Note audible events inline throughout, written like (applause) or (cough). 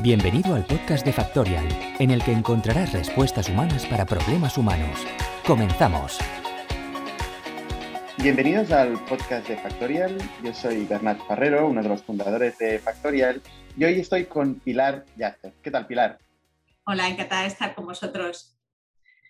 Bienvenido al podcast de Factorial, en el que encontrarás respuestas humanas para problemas humanos. Comenzamos. Bienvenidos al podcast de Factorial. Yo soy Bernat Ferrero, uno de los fundadores de Factorial, y hoy estoy con Pilar Yacer. ¿Qué tal, Pilar? Hola, encantada de estar con vosotros.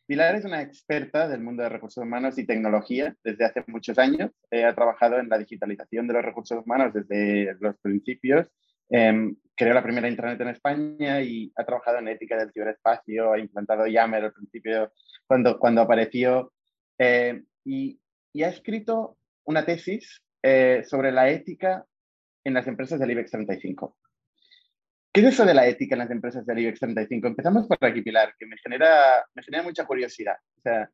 Pilar es una experta del mundo de recursos humanos y tecnología desde hace muchos años. ha trabajado en la digitalización de los recursos humanos desde los principios Em, creó la primera Internet en España y ha trabajado en ética del ciberespacio, ha implantado Yammer al principio cuando, cuando apareció eh, y, ha escrito una tesis eh, sobre la ética en las empresas del IBEX 35. ¿Qué es eso de la ética en las empresas del IBEX 35? Empezamos por aquí, Pilar, que me genera, me genera mucha curiosidad. O sea,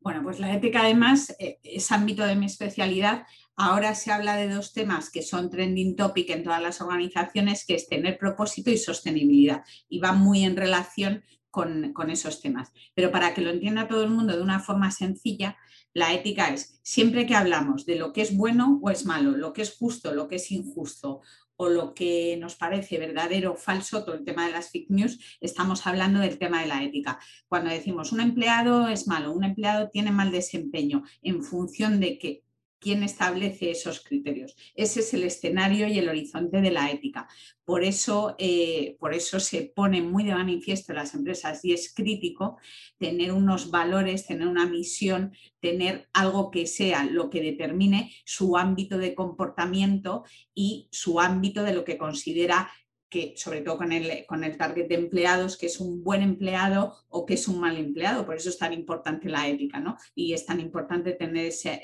bueno, pues la ética además eh, es ámbito de mi especialidad. Ahora se habla de dos temas que son trending topic en todas las organizaciones, que es tener propósito y sostenibilidad. Y va muy en relación con, con, esos temas. Pero para que lo entienda todo el mundo de una forma sencilla, la ética es siempre que hablamos de lo que es bueno o es malo, lo que es justo, lo que es injusto, o lo que nos parece verdadero o falso, todo el tema de las fake news, estamos hablando del tema de la ética. Cuando decimos un empleado es malo, un empleado tiene mal desempeño, en función de que quién establece esos criterios. Ese es el escenario y el horizonte de la ética. Por eso, eh, por eso se pone muy de manifiesto en las empresas y es crítico tener unos valores, tener una misión, tener algo que sea lo que determine su ámbito de comportamiento y su ámbito de lo que considera que sobre todo con el, con el target de empleados, que es un buen empleado o que es un mal empleado. Por eso es tan importante la ética, ¿no? Y es tan importante tener esa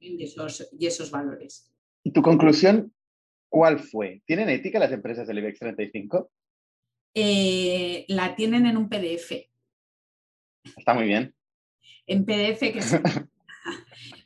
y esos, y esos valores. ¿Y tu conclusión cuál fue? ¿Tienen ética las empresas del IBEX 35? Eh, la tienen en un PDF. Está muy bien. En PDF que (laughs)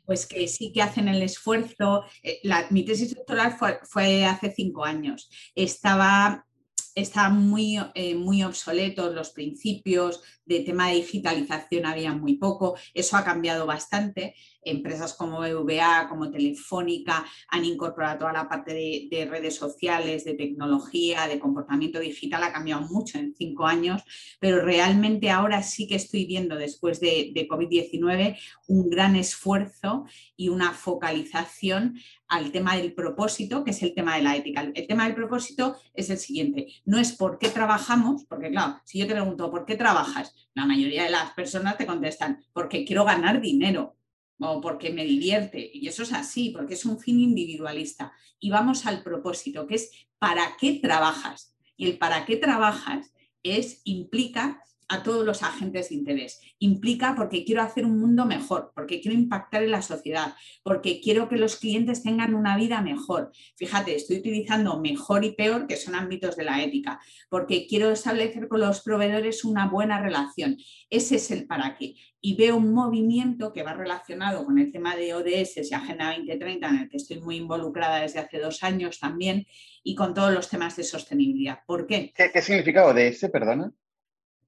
pues que sí que hacen el esfuerzo. Eh, la, mi tesis doctoral fue, hace cinco años. Estaba, estaba muy, eh, muy obsoletos los principios de tema de digitalización, había muy poco. Eso ha cambiado bastante empresas como EVA, como Telefónica, han incorporado toda la parte de, redes sociales, de tecnología, de comportamiento digital, ha cambiado mucho en cinco años, pero realmente ahora sí que estoy viendo, después de, de COVID-19, un gran esfuerzo y una focalización al tema del propósito, que es el tema de la ética. El tema del propósito es el siguiente, no es por qué trabajamos, porque claro, si yo te pregunto, ¿por qué trabajas? La mayoría de las personas te contestan, porque quiero ganar dinero o porque me divierte. Y eso es así, porque es un fin individualista. Y vamos al propósito, que es ¿para qué trabajas? Y el para qué trabajas es, implica a todos los agentes de interés. Implica porque quiero hacer un mundo mejor, porque quiero impactar en la sociedad, porque quiero que los clientes tengan una vida mejor. Fíjate, estoy utilizando mejor y peor, que son ámbitos de la ética, porque quiero establecer con los proveedores una buena relación. Ese es el para qué. Y veo un movimiento que va relacionado con el tema de ODS y Agenda 2030, en el que estoy muy involucrada desde hace dos años también, y con todos los temas de sostenibilidad. ¿Por qué? ¿Qué, significa ODS, perdona?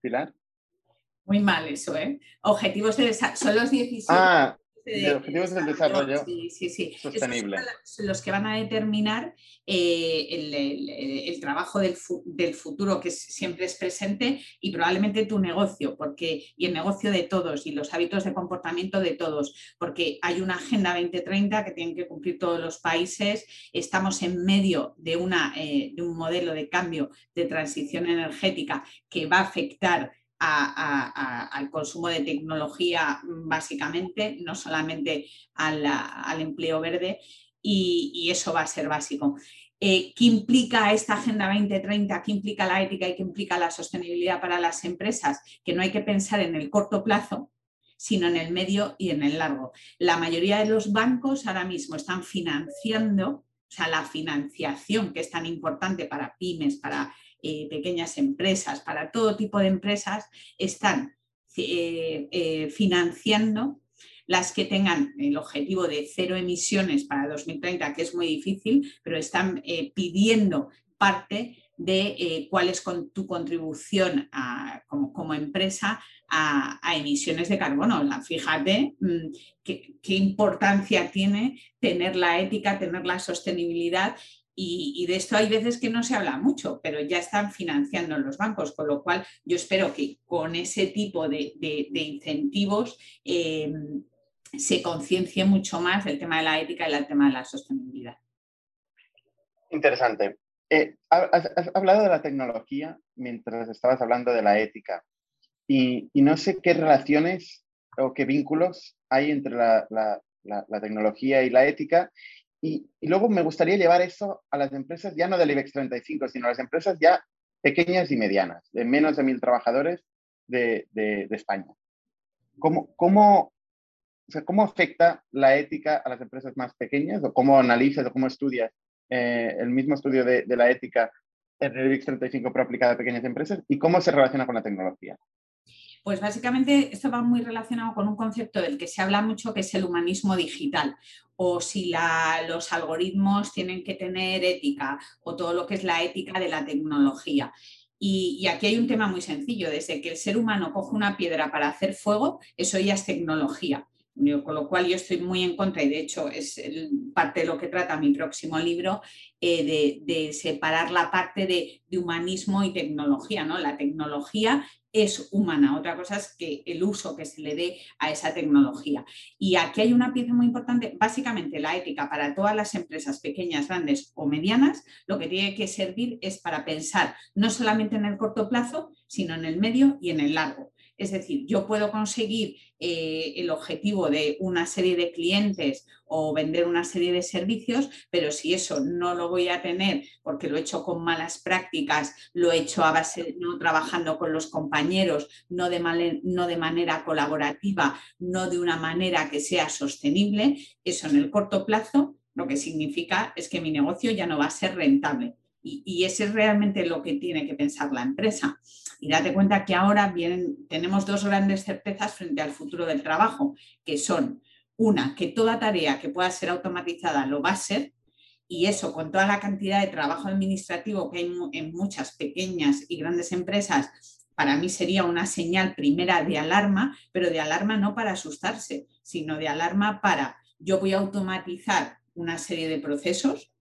Pilar? Muy mal eso, ¿eh? Objetivos de desarrollo. Son los 17. Ah, de, objetivos del desarrollo sí, sí, sí. sostenible. Son los que van a determinar eh, el, el, trabajo del, del, futuro que siempre es presente y probablemente tu negocio, porque, y el negocio de todos y los hábitos de comportamiento de todos, porque hay una Agenda 2030 que tienen que cumplir todos los países, estamos en medio de, una, eh, de un modelo de cambio de transición energética que va a afectar al consumo de tecnología básicamente, no solamente al, empleo verde, y, eso va a ser básico. Eh, ¿Qué implica esta Agenda 2030? ¿Qué implica la ética y qué implica la sostenibilidad para las empresas? Que no hay que pensar en el corto plazo, sino en el medio y en el largo. La mayoría de los bancos ahora mismo están financiando, o sea, la financiación que es tan importante para pymes, para eh, pequeñas empresas, para todo tipo de empresas, están eh, eh, financiando las que tengan el objetivo de cero emisiones para 2030, que es muy difícil, pero están pidiendo parte de cuál es tu contribución como, empresa a, emisiones de carbono. fíjate mm, qué, importancia tiene tener la ética, tener la sostenibilidad Y, de esto hay veces que no se habla mucho, pero ya están financiando los bancos, con lo cual yo espero que con ese tipo de, incentivos eh, se conciencie mucho más el tema de la ética y el tema de la sostenibilidad. Interesante. Eh, has, hablado de la tecnología mientras estabas hablando de la ética y, no sé qué relaciones o qué vínculos hay entre la, tecnología y la ética. Y, luego me gustaría llevar eso a las empresas ya no del IBEX 35, sino a las empresas ya pequeñas y medianas, de menos de mil trabajadores de, España. ¿Cómo, cómo, ¿Cómo afecta la ética a las empresas más pequeñas? ¿O cómo analizas o cómo estudias eh, el mismo estudio de, la ética en el IBEX 35 pero aplicada a pequeñas empresas? ¿Y cómo se relaciona con la tecnología? Pues básicamente esto va muy relacionado con un concepto del que se habla mucho, que es el humanismo digital, o si los algoritmos tienen que tener ética, o todo lo que es la ética de la tecnología. Y, y, aquí hay un tema muy sencillo, desde que el ser humano coge una piedra para hacer fuego, eso ya es tecnología con lo cual yo estoy muy en contra y de hecho es parte de lo que trata mi próximo libro, eh, de, separar la parte de, humanismo y tecnología. ¿no? La tecnología es humana, otra cosa es que el uso que se le dé a esa tecnología. Y aquí hay una pieza muy importante, básicamente la ética para todas las empresas pequeñas, grandes o medianas, lo que tiene que servir es para pensar no solamente en el corto plazo, sino en el medio y en el largo. Es decir, yo puedo conseguir eh, el objetivo de una serie de clientes o vender una serie de servicios, pero si eso no lo voy a tener porque lo he hecho con malas prácticas, lo he hecho a base no trabajando con los compañeros, no de, no de manera colaborativa, no de una manera que sea sostenible, eso en el corto plazo lo que significa es que mi negocio ya no va a ser rentable. Y, y ese es realmente lo que tiene que pensar la empresa. Y date cuenta que ahora vienen, tenemos dos grandes certezas frente al futuro del trabajo, que son una, que toda tarea que pueda ser automatizada lo va a ser, y eso con toda la cantidad de trabajo administrativo que hay en muchas pequeñas y grandes empresas, para mí sería una señal primera de alarma, pero de alarma no para asustarse, sino de alarma para yo voy a automatizar una serie de procesos,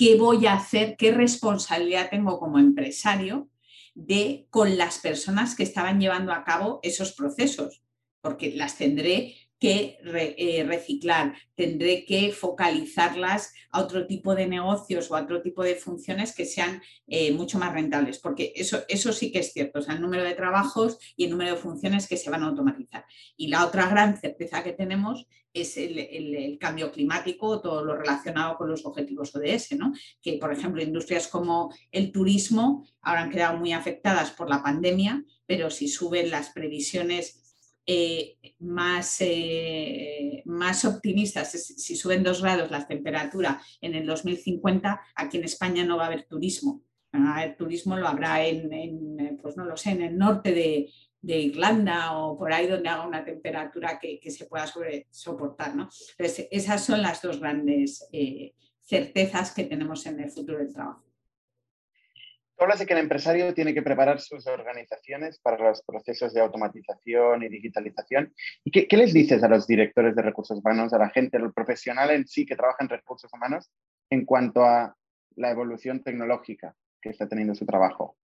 qué voy a hacer, qué responsabilidad tengo como empresario de con las personas que estaban llevando a cabo esos procesos, porque las tendré que eh, reciclar, tendré que focalizarlas a otro tipo de negocios o a otro tipo de funciones que sean eh, mucho más rentables, porque eso, eso sí que es cierto, o sea, el número de trabajos y el número de funciones que se van a automatizar. Y la otra gran certeza que tenemos es el, cambio climático, todo lo relacionado con los objetivos ODS, ¿no? que por ejemplo industrias como el turismo ahora han quedado muy afectadas por la pandemia, pero si suben las previsiones eh, más, eh, más optimistas, si suben dos grados la temperatura en el 2050, aquí en España no va a haber turismo. Va a haber turismo, lo habrá en, pues no lo sé, en el norte de, Irlanda o por ahí donde haga una temperatura que, se pueda soportar. ¿no? Entonces, esas son las dos grandes eh, certezas que tenemos en el futuro del trabajo hablas de que el empresario tiene que preparar sus organizaciones para los procesos de automatización y digitalización. ¿Y qué, les dices a los directores de recursos humanos, a la gente, al profesional en sí que trabaja en recursos humanos en cuanto a la evolución tecnológica que está teniendo su trabajo?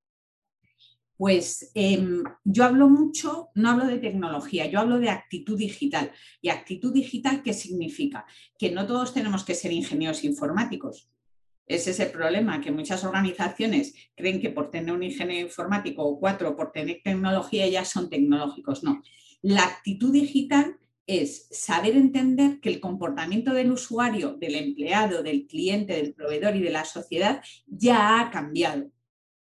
Pues em, yo hablo mucho, no hablo de tecnología, yo hablo de actitud digital. ¿Y actitud digital qué significa? Que no todos tenemos que ser ingenieros informáticos. Ese es el problema, que muchas organizaciones creen que por tener un ingeniero informático o cuatro, por tener tecnología, ya son tecnológicos. No. La actitud digital es saber entender que el comportamiento del usuario, del empleado, del cliente, del proveedor y de la sociedad ya ha cambiado.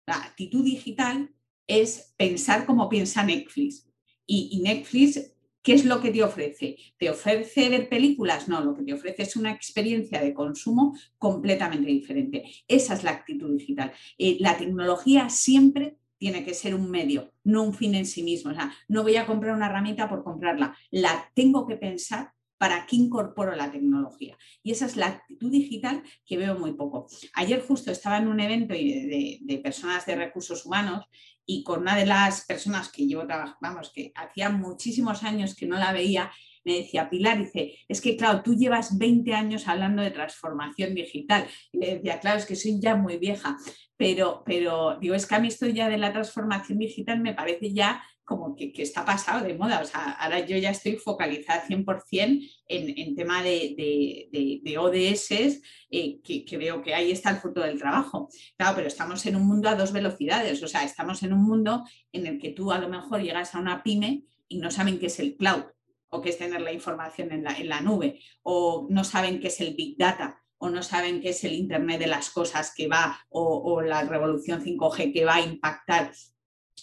La actitud digital es pensar como piensa Netflix. Y, y Netflix ¿Qué es lo que te ofrece? ¿Te ofrece ver películas? No, lo que te ofrece es una experiencia de consumo completamente diferente. Esa es la actitud digital. Eh, la tecnología siempre tiene que ser un medio, no un fin en sí mismo. O sea, no voy a comprar una herramienta por comprarla, la tengo que pensar para qué incorporo la tecnología. Y esa es la actitud digital que veo muy poco. Ayer justo estaba en un evento de personas de recursos humanos y con una de las personas que llevo trabajando, vamos, que hacía muchísimos años que no la veía, me decía, Pilar, dice, es que claro, tú llevas 20 años hablando de transformación digital. Y le decía, claro, es que soy ya muy vieja, pero, pero digo, es que a mí esto ya de la transformación digital me parece ya como que, está pasado de moda. O sea, ahora yo ya estoy focalizada 100% en, en tema de, de, ODS, eh, que, veo que ahí está el futuro del trabajo. Claro, pero estamos en un mundo a dos velocidades. O sea, estamos en un mundo en el que tú a lo mejor llegas a una pyme y no saben qué es el cloud o qué es tener la información en la, en la nube o no saben qué es el big data o no saben qué es el Internet de las cosas que va o, la revolución 5G que va a impactar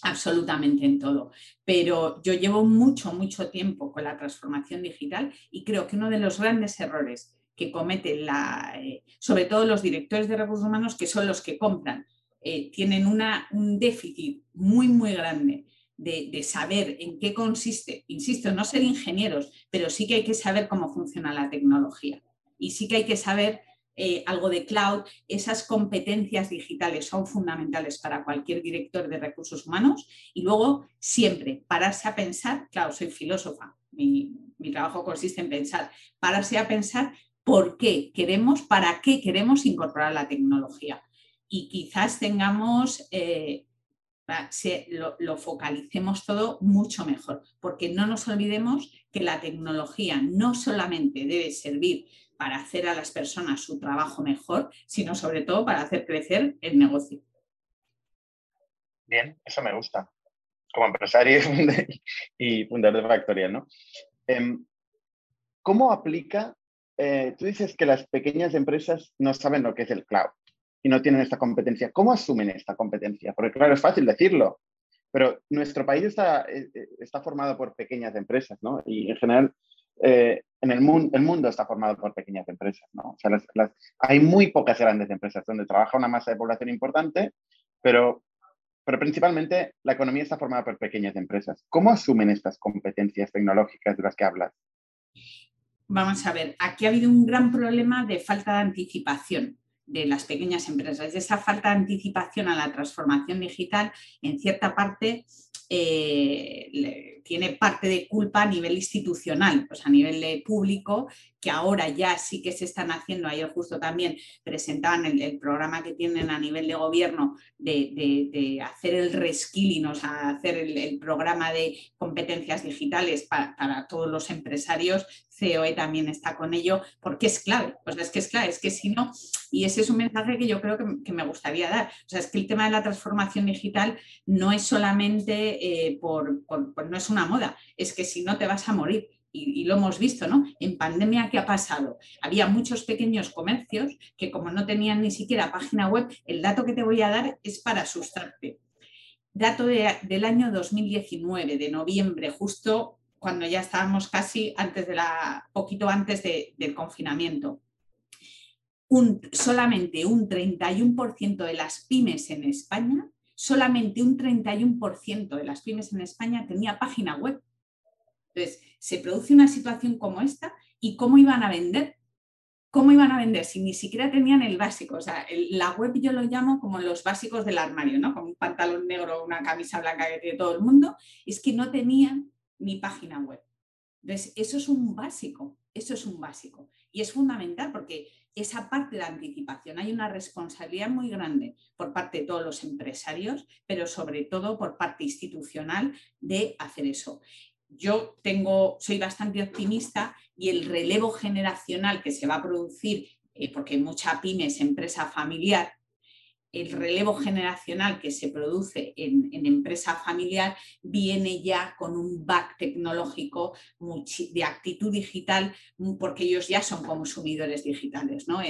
absolutamente en todo. Pero yo llevo mucho, mucho tiempo con la transformación digital y creo que uno de los grandes errores que cometen, la, eh, sobre todo los directores de recursos humanos, que son los que compran, eh, tienen una, un déficit muy, muy grande de, de, saber en qué consiste, insisto, no ser ingenieros, pero sí que hay que saber cómo funciona la tecnología y sí que hay que saber eh, algo de cloud, esas competencias digitales son fundamentales para cualquier director de recursos humanos y luego siempre pararse a pensar, claro, soy filósofa, mi, trabajo consiste en pensar, pararse a pensar por qué queremos, para qué queremos incorporar la tecnología. Y quizás tengamos, eh, lo, lo, focalicemos todo mucho mejor, porque no nos olvidemos que la tecnología no solamente debe servir para hacer a las personas su trabajo mejor, sino sobre todo para hacer crecer el negocio. Bien, eso me gusta. Como empresario (laughs) y fundador de Factorial, ¿no? Em, ¿Cómo aplica? Eh, tú dices que las pequeñas empresas no saben lo que es el cloud y no tienen esta competencia. ¿Cómo asumen esta competencia? Porque claro, es fácil decirlo, pero nuestro país está, eh, eh, está formado por pequeñas empresas, ¿no? Y en general eh, en el, mundo, está formado por pequeñas empresas, ¿no? O sea, hay muy pocas grandes empresas donde trabaja una masa de población importante, pero, pero principalmente la economía está formada por pequeñas empresas. ¿Cómo asumen estas competencias tecnológicas de las que hablas? Vamos a ver, aquí ha habido un gran problema de falta de anticipación de las pequeñas empresas. Esa falta de anticipación a la transformación digital, en cierta parte, eh, tiene parte de culpa a nivel institucional, pues a nivel público, que ahora ya sí que se están haciendo, ayer justo también presentaban el, programa que tienen a nivel de gobierno de, hacer el reskilling, o sea, hacer el, programa de competencias digitales para, todos los empresarios, COE también está con ello, porque es clave, pues es que es clave, es que si no, y ese es un mensaje que yo creo que, me gustaría dar, o sea, es que el tema de la transformación digital no es solamente eh, por, no es una moda, es que si no te vas a morir. Y, lo hemos visto, ¿no? En pandemia, ¿qué ha pasado? Había muchos pequeños comercios que como no tenían ni siquiera página web, el dato que te voy a dar es para asustarte. Dato del año 2019, de noviembre, justo cuando ya estábamos casi antes de la, poquito antes del confinamiento. Un, solamente un 31% de las pymes en España solamente un 31% de las pymes en España tenía página web. Entonces, se produce una situación como esta y cómo iban a vender. ¿Cómo iban a vender si ni siquiera tenían el básico? O sea, la web yo lo llamo como los básicos del armario, ¿no? Como un pantalón negro, una camisa blanca que tiene todo el mundo. Es que no tenían ni página web. Entonces, eso es un básico, eso es un básico. Y es fundamental porque esa parte de anticipación hay una responsabilidad muy grande por parte de todos los empresarios, pero sobre todo por parte institucional de hacer eso. Yo tengo, soy bastante optimista y el relevo generacional que se va a producir, eh, porque mucha pyme es empresa familiar, el relevo generacional que se produce en, empresa familiar viene ya con un back tecnológico de actitud digital, mm, porque ellos ya son consumidores digitales. ¿no?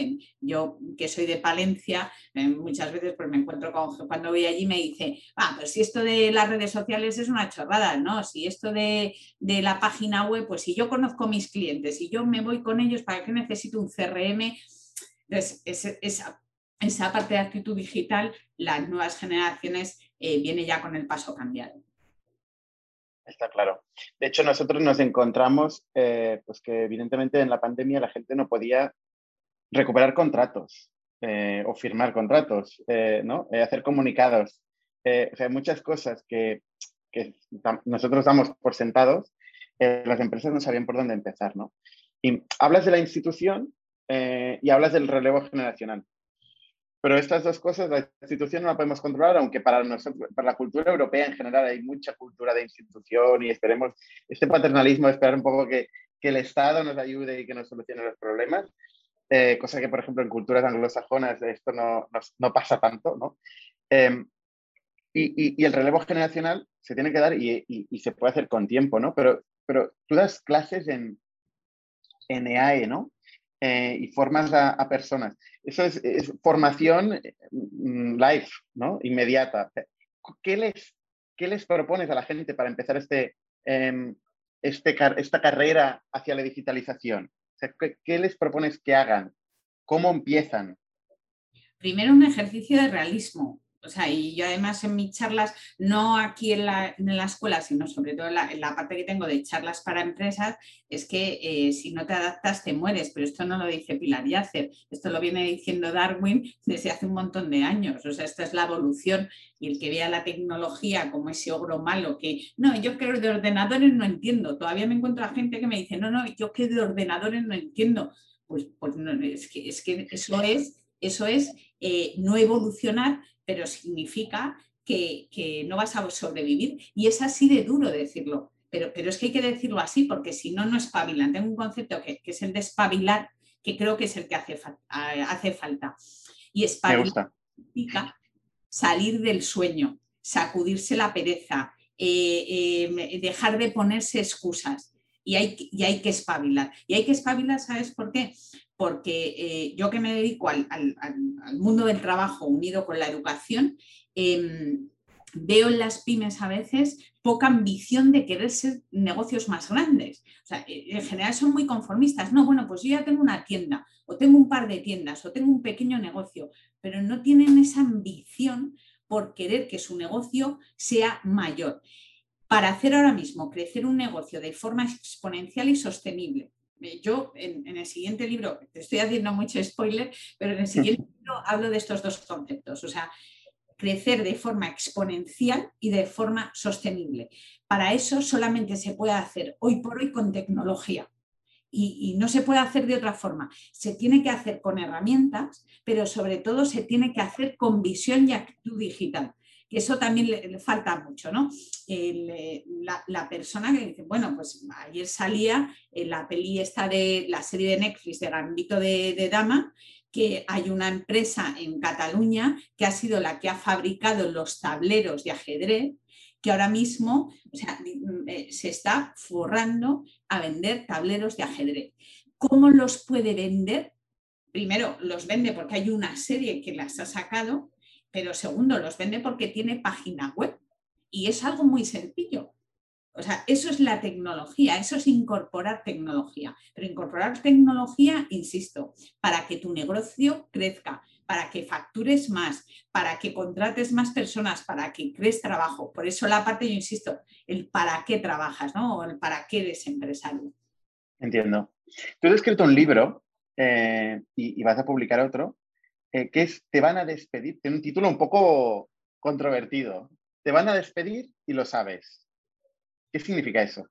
yo, que soy de Palencia, eh, muchas veces pues, me encuentro con cuando voy allí me dice, ah, pero si esto de las redes sociales es una chorrada, ¿no? Si esto de, la página web, pues si yo conozco mis clientes y yo me voy con ellos, ¿para qué necesito un CRM? Entonces, esa esa parte de actitud digital, las nuevas generaciones eh, viene ya con el paso cambiado. Está claro. De hecho, nosotros nos encontramos, eh, pues que evidentemente en la pandemia la gente no podía recuperar contratos eh, o firmar contratos, ¿no? hacer comunicados. o sea, muchas cosas que, que nosotros damos por sentados las empresas no sabían por dónde empezar, ¿no? Y hablas de la institución y hablas del relevo generacional. Pero estas dos cosas, la institución no la podemos controlar, aunque para, nosotros, para la cultura europea en general hay mucha cultura de institución y esperemos, este paternalismo esperar un poco que, que el Estado nos ayude y que nos solucione los problemas, eh, cosa que, por ejemplo, en culturas anglosajonas esto no, no, no pasa tanto, ¿no? Em, y, y, el relevo generacional se tiene que dar y, y, se puede hacer con tiempo, ¿no? Pero, pero tú das clases en, en EAE, ¿no? Eh, y formas a, personas. Eso es, formación mm, live, ¿no? Inmediata. ¿Qué les, ¿Qué les propones a la gente para empezar este, eh, este, esta carrera hacia la digitalización? O sea, ¿qué, ¿qué, les propones que hagan? ¿Cómo empiezan? Primero un ejercicio de realismo. O sea, y yo además en mis charlas, no aquí en la, en la escuela, sino sobre todo en la, parte que tengo de charlas para empresas, es que eh, si no te adaptas te mueres, pero esto no lo dice Pilar Yacer, esto lo viene diciendo Darwin desde hace un montón de años, o sea, esta es la evolución y el que vea la tecnología como ese ogro malo que, no, yo que de ordenadores no entiendo, todavía me encuentro a gente que me dice, no, no, yo que de ordenadores no entiendo, pues, pues no, es, que, es que eso es, eso es eh, no evolucionar pero significa que, que, no vas a sobrevivir. Y es así de duro decirlo, pero, pero es que hay que decirlo así porque si no, no espabilan. Tengo un concepto que, que es el de espabilar, que creo que es el que hace, fa hace falta. Y espabilar significa salir del sueño, sacudirse la pereza, eh, eh, dejar de ponerse excusas. Y hay, y hay que espabilar. Y hay que espabilar, ¿sabes por qué? Porque eh, yo que me dedico al, mundo del trabajo unido con la educación, eh, veo en las pymes a veces poca ambición de querer ser negocios más grandes. O sea, eh, en general son muy conformistas. No, bueno, pues yo ya tengo una tienda, o tengo un par de tiendas, o tengo un pequeño negocio, pero no tienen esa ambición por querer que su negocio sea mayor. Para hacer ahora mismo crecer un negocio de forma exponencial y sostenible, yo en, en, el siguiente libro, te estoy haciendo mucho spoiler, pero en el (laughs) siguiente libro hablo de estos dos conceptos, o sea, crecer de forma exponencial y de forma sostenible. Para eso solamente se puede hacer hoy por hoy con tecnología. Y, y, no se puede hacer de otra forma. Se tiene que hacer con herramientas, pero sobre todo se tiene que hacer con visión y actitud digital que eso también le, falta mucho, ¿no? Eh, la, persona que dice, bueno, pues ayer salía en la peli esta de la serie de Netflix de Gambito de, de Dama, que hay una empresa en Cataluña que ha sido la que ha fabricado los tableros de ajedrez que ahora mismo o sea, eh, se está forrando a vender tableros de ajedrez. ¿Cómo los puede vender? Primero, los vende porque hay una serie que las ha sacado pero segundo, los vende porque tiene página web y es algo muy sencillo. O sea, eso es la tecnología, eso es incorporar tecnología. Pero incorporar tecnología, insisto, para que tu negocio crezca, para que factures más, para que contrates más personas, para que crees trabajo. Por eso la parte, yo insisto, el para qué trabajas, ¿no? O el para qué eres empresario. Entiendo. Tú has escrito un libro eh, y, y vas a publicar otro eh, que es Te van a despedir, tiene un título un poco controvertido. Te van a despedir y lo sabes. ¿Qué significa eso?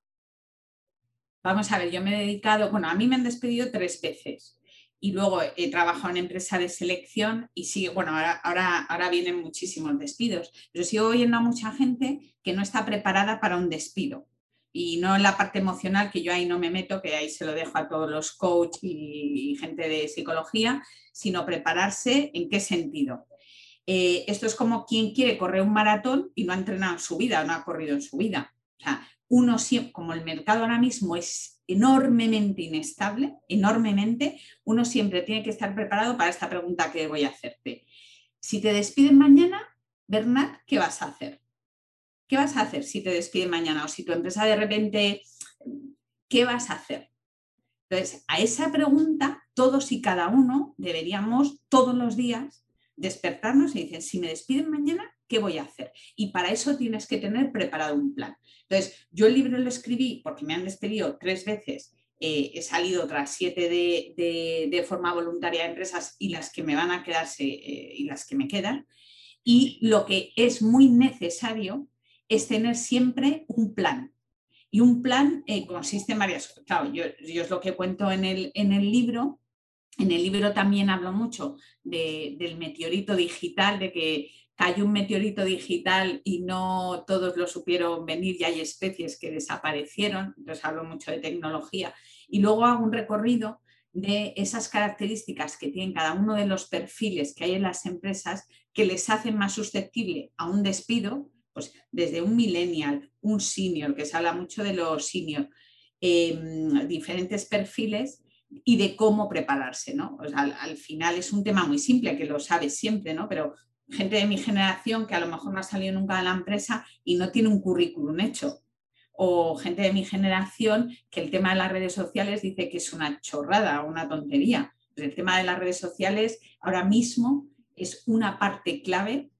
Vamos a ver, yo me he dedicado, bueno, a mí me han despedido tres veces y luego he trabajado en empresa de selección y sigue, bueno, ahora, ahora, ahora vienen muchísimos despidos, pero sigo oyendo a mucha gente que no está preparada para un despido y no en la parte emocional, que yo ahí no me meto, que ahí se lo dejo a todos los coach y, gente de psicología, sino prepararse en qué sentido. Eh, esto es como quien quiere correr un maratón y no ha entrenado en su vida, no ha corrido en su vida. O sea, uno siempre, como el mercado ahora mismo es enormemente inestable, enormemente, uno siempre tiene que estar preparado para esta pregunta que voy a hacerte. Si te despiden mañana, Bernat, ¿qué vas a hacer? ¿Qué vas a hacer si te despiden mañana? O si tu empresa de repente, ¿qué vas a hacer? Entonces, a esa pregunta, todos y cada uno deberíamos todos los días despertarnos y decir, si me despiden mañana, ¿qué voy a hacer? Y para eso tienes que tener preparado un plan. Entonces, yo el libro lo escribí porque me han despedido tres veces eh, he salido tras siete de, de, de, forma voluntaria de empresas y las que me van a quedarse eh, y las que me quedan. Y lo que es muy necesario es tener siempre un plan. Y un plan eh, consiste en varias Claro, yo, yo, es lo que cuento en el, en el libro. En el libro también hablo mucho del meteorito digital, de que cayó un meteorito digital y no todos lo supieron venir y hay especies que desaparecieron. Entonces hablo mucho de tecnología. Y luego hago un recorrido de esas características que tienen cada uno de los perfiles que hay en las empresas que les hacen más susceptible a un despido, pues desde un millennial, un senior, que se habla mucho de los senior, em, diferentes perfiles y de cómo prepararse, ¿no? al, final es un tema muy simple, que lo sabes siempre, ¿no? Pero gente de mi generación que a lo mejor no ha salido nunca de la empresa y no tiene un currículum hecho o gente de mi generación que el tema de las redes sociales dice que es una chorrada, una tontería. el tema de las redes sociales ahora mismo es una parte clave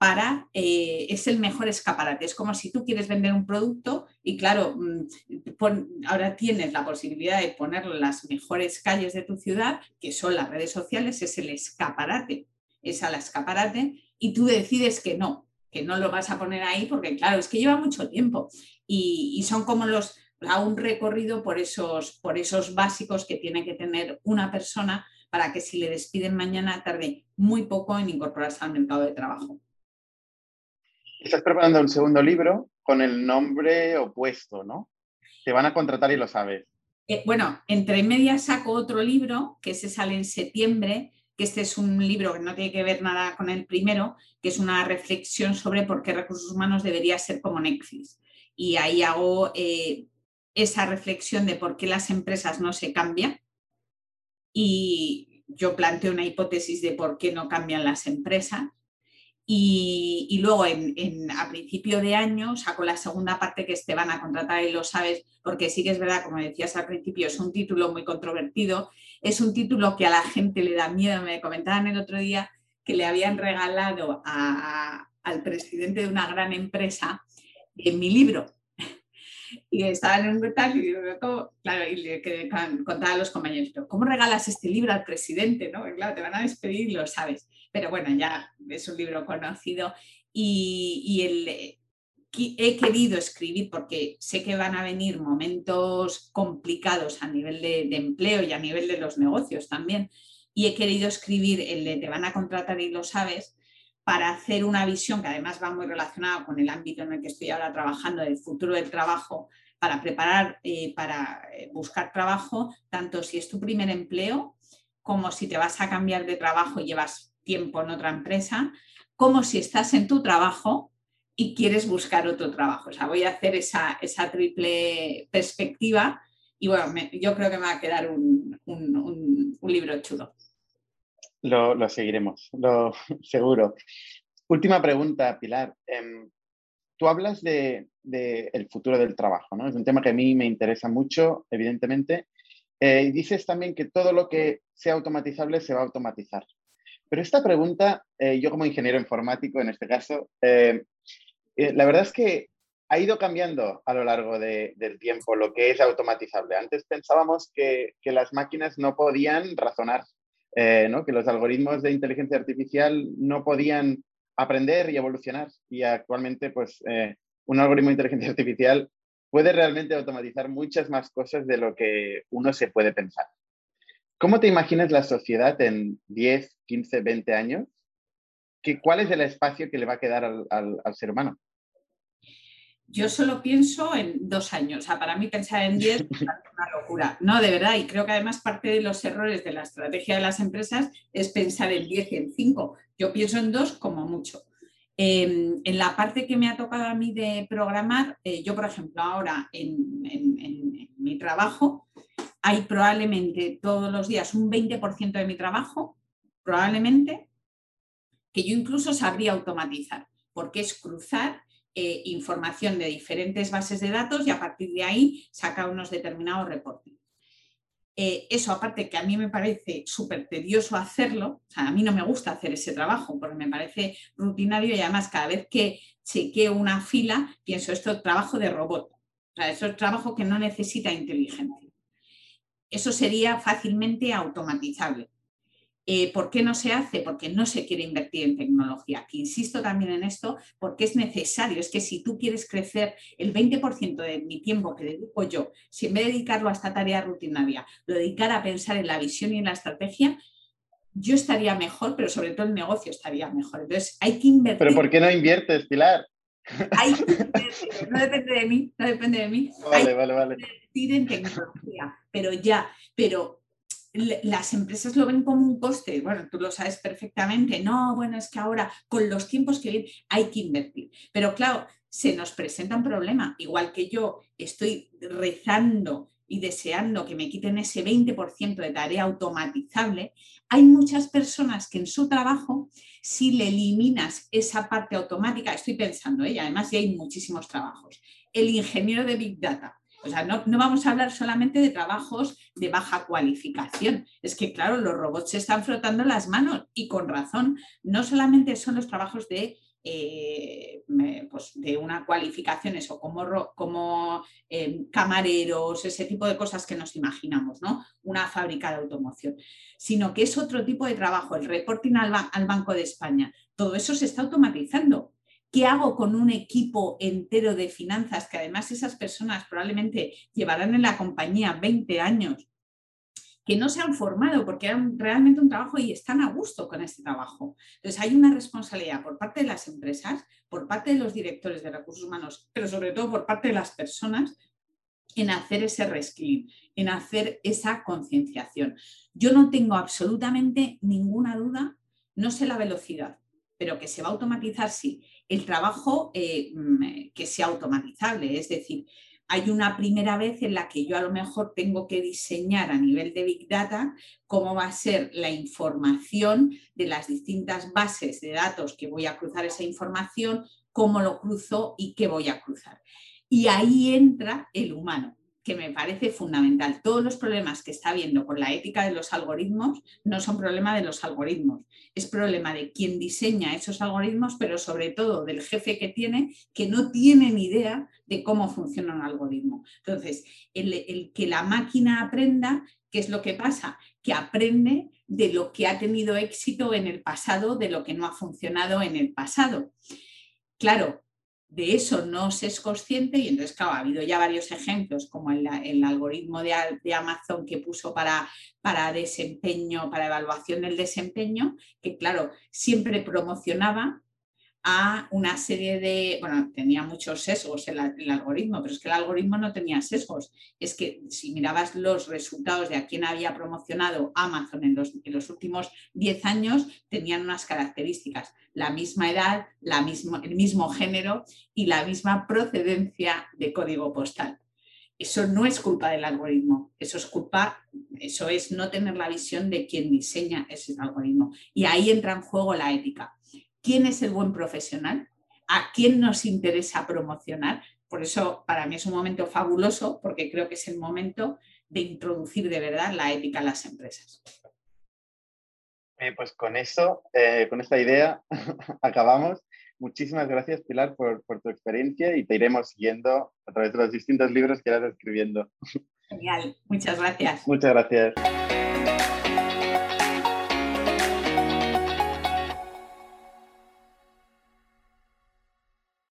para, eh, es el mejor escaparate. Es como si tú quieres vender un producto y claro, mm, ahora tienes la posibilidad de ponerlo en las mejores calles de tu ciudad, que son las redes sociales, es el escaparate, es al escaparate y tú decides que no, que no lo vas a poner ahí porque claro, es que lleva mucho tiempo y, son como los a un recorrido por esos, por esos básicos que tiene que tener una persona para que si le despiden mañana tarde muy poco en incorporarse al mercado de trabajo. Estás preparando un segundo libro con el nombre opuesto, ¿no? Te van a contratar y lo sabes. Eh, bueno, entre medias saco otro libro que se sale en septiembre, que este es un libro que no tiene que ver nada con el primero, que es una reflexión sobre por qué recursos humanos debería ser como Netflix y ahí hago eh, esa reflexión de por qué las empresas no se cambian y yo planteo una hipótesis de por qué no cambian las empresas. Y, luego en, a principio de año saco la segunda parte que te van a contratar y lo sabes, porque sí que es verdad, como decías al principio, es un título muy controvertido, es un título que a la gente le da miedo. Me comentaban el otro día que le habían regalado al presidente de una gran empresa en mi libro. (laughs) Y estaba en un tal y, claro, y le contaba a los compañeros, ¿cómo regalas este libro al presidente? ¿no? claro, te van a despedir y lo sabes. Pero bueno, ya es un libro conocido y, y el, he querido escribir porque sé que van a venir momentos complicados a nivel de, de, empleo y a nivel de los negocios también. Y he querido escribir el de te van a contratar y lo sabes, para hacer una visión que además va muy relacionada con el ámbito en el que estoy ahora trabajando, del futuro del trabajo, para preparar, eh, para eh, buscar trabajo, tanto si es tu primer empleo, como si te vas a cambiar de trabajo y llevas tiempo en otra empresa, como si estás en tu trabajo y quieres buscar otro trabajo. O sea, voy a hacer esa, esa triple perspectiva y bueno, yo creo que me va a quedar un, un libro chulo. Lo, seguiremos, lo (laughs) seguro. Última pregunta, Pilar. Em, tú hablas del de, futuro del trabajo, ¿no? Es un tema que a mí me interesa mucho, evidentemente. Eh, y dices también que todo lo que sea automatizable se va a automatizar. Pero esta pregunta, eh, yo como ingeniero informático en este caso, eh, la verdad es que ha ido cambiando a lo largo del tiempo lo que es automatizable. Antes pensábamos que, las máquinas no podían razonar eh, que los algoritmos de inteligencia artificial no podían aprender y evolucionar. Y actualmente, pues, eh, un algoritmo de inteligencia artificial puede realmente automatizar muchas más cosas de lo que uno se puede pensar. ¿Cómo te imaginas la sociedad en 10, 15, 20 años? ¿Qué, ¿Cuál es el espacio que le va a quedar al ser humano? yo solo pienso en dos años. O sea, para mí pensar en diez (laughs) es una locura. No, de verdad. Y creo que además parte de los errores de la estrategia de las empresas es pensar en diez y en cinco. Yo pienso en dos como mucho. Em, en la parte que me ha tocado a mí de programar, eh, yo por ejemplo ahora en, mi trabajo hay probablemente todos los días un 20% de mi trabajo, probablemente, que yo incluso sabría automatizar, porque es cruzar eh, información de diferentes bases de datos y a partir de ahí saca unos determinados reportes. Eh, eso aparte que a mí me parece súper tedioso hacerlo, a mí no me gusta hacer ese trabajo porque me parece rutinario y además cada vez que chequeo una fila pienso esto es trabajo de robot, o sea, eso es trabajo que no necesita inteligencia. Eso sería fácilmente automatizable. Eh, ¿Por qué no se hace? Porque no se quiere invertir en tecnología. Que insisto también en esto porque es necesario. Es que si tú quieres crecer el 20% de mi tiempo que dedico yo, si en vez de dedicarlo a esta tarea rutinaria, lo dedicara a pensar en la visión y en la estrategia, yo estaría mejor, pero sobre todo el negocio estaría mejor. Entonces hay que invertir. ¿Pero por qué no inviertes, Pilar? Hay que invertir, no depende de mí, no depende de mí. Vale, vale, vale. Invertir en tecnología, pero ya, pero las empresas lo ven como un coste, bueno, tú lo sabes perfectamente, no, bueno, es que ahora con los tiempos que vienen hay que invertir, pero claro, se nos presenta un problema, igual que yo estoy rezando y deseando que me quiten ese 20% de tarea automatizable, hay muchas personas que en su trabajo, si le eliminas esa parte automática, estoy pensando, ¿eh? y además ya hay muchísimos trabajos, el ingeniero de Big Data, o sea, no, no, vamos a hablar solamente de trabajos de baja cualificación. Es que, claro, los robots se están frotando las manos y con razón. No solamente son los trabajos de eh, pues de una cualificación, eso, como, como eh, camareros, ese tipo de cosas que nos imaginamos, ¿no? Una fábrica de automoción, sino que es otro tipo de trabajo, el reporting al Banco de España, todo eso se está automatizando. ¿Qué hago con un equipo entero de finanzas que además esas personas probablemente llevarán en la compañía 20 años que no se han formado porque eran realmente un trabajo y están a gusto con este trabajo. Entonces hay una responsabilidad por parte de las empresas, por parte de los directores de recursos humanos, pero sobre todo por parte de las personas en hacer ese reskilling, en hacer esa concienciación. Yo no tengo absolutamente ninguna duda, no sé la velocidad, pero que se va a automatizar, sí. El trabajo eh, mm, que sea automatizable, es decir, hay una primera vez en la que yo a lo mejor tengo que diseñar a nivel de Big Data cómo va a ser la información de las distintas bases de datos que voy a cruzar esa información, cómo lo cruzo y qué voy a cruzar. Y ahí entra el humano que me parece fundamental. Todos los problemas que está habiendo con la ética de los algoritmos no son problema de los algoritmos, es problema de quien diseña esos algoritmos, pero sobre todo del jefe que tiene, que no tiene ni idea de cómo funciona un algoritmo. Entonces, el, que la máquina aprenda, ¿qué es lo que pasa? Que aprende de lo que ha tenido éxito en el pasado, de lo que no ha funcionado en el pasado. Claro, de eso no se es consciente y entonces, claro, ha habido ya varios ejemplos, como el, algoritmo de, de, Amazon que puso para, para desempeño, para evaluación del desempeño, que claro, siempre promocionaba a una serie de, bueno, tenía muchos sesgos el, algoritmo, pero es que el algoritmo no tenía sesgos. Es que si mirabas los resultados de a quién había promocionado Amazon en los, en los últimos 10 años, tenían unas características, la misma edad, la mismo, el mismo género y la misma procedencia de código postal. Eso no es culpa del algoritmo, eso es culpa, eso es no tener la visión de quien diseña ese algoritmo. Y ahí entra en juego la ética quién es el buen profesional, a quién nos interesa promocionar. Por eso para mí es un momento fabuloso porque creo que es el momento de introducir de verdad la ética en las empresas. pues con eso, eh, con esta idea, (laughs) acabamos. Muchísimas gracias, Pilar, por, por, tu experiencia y te iremos siguiendo a través de los distintos libros que irás escribiendo. (laughs) Genial, muchas gracias. Muchas gracias.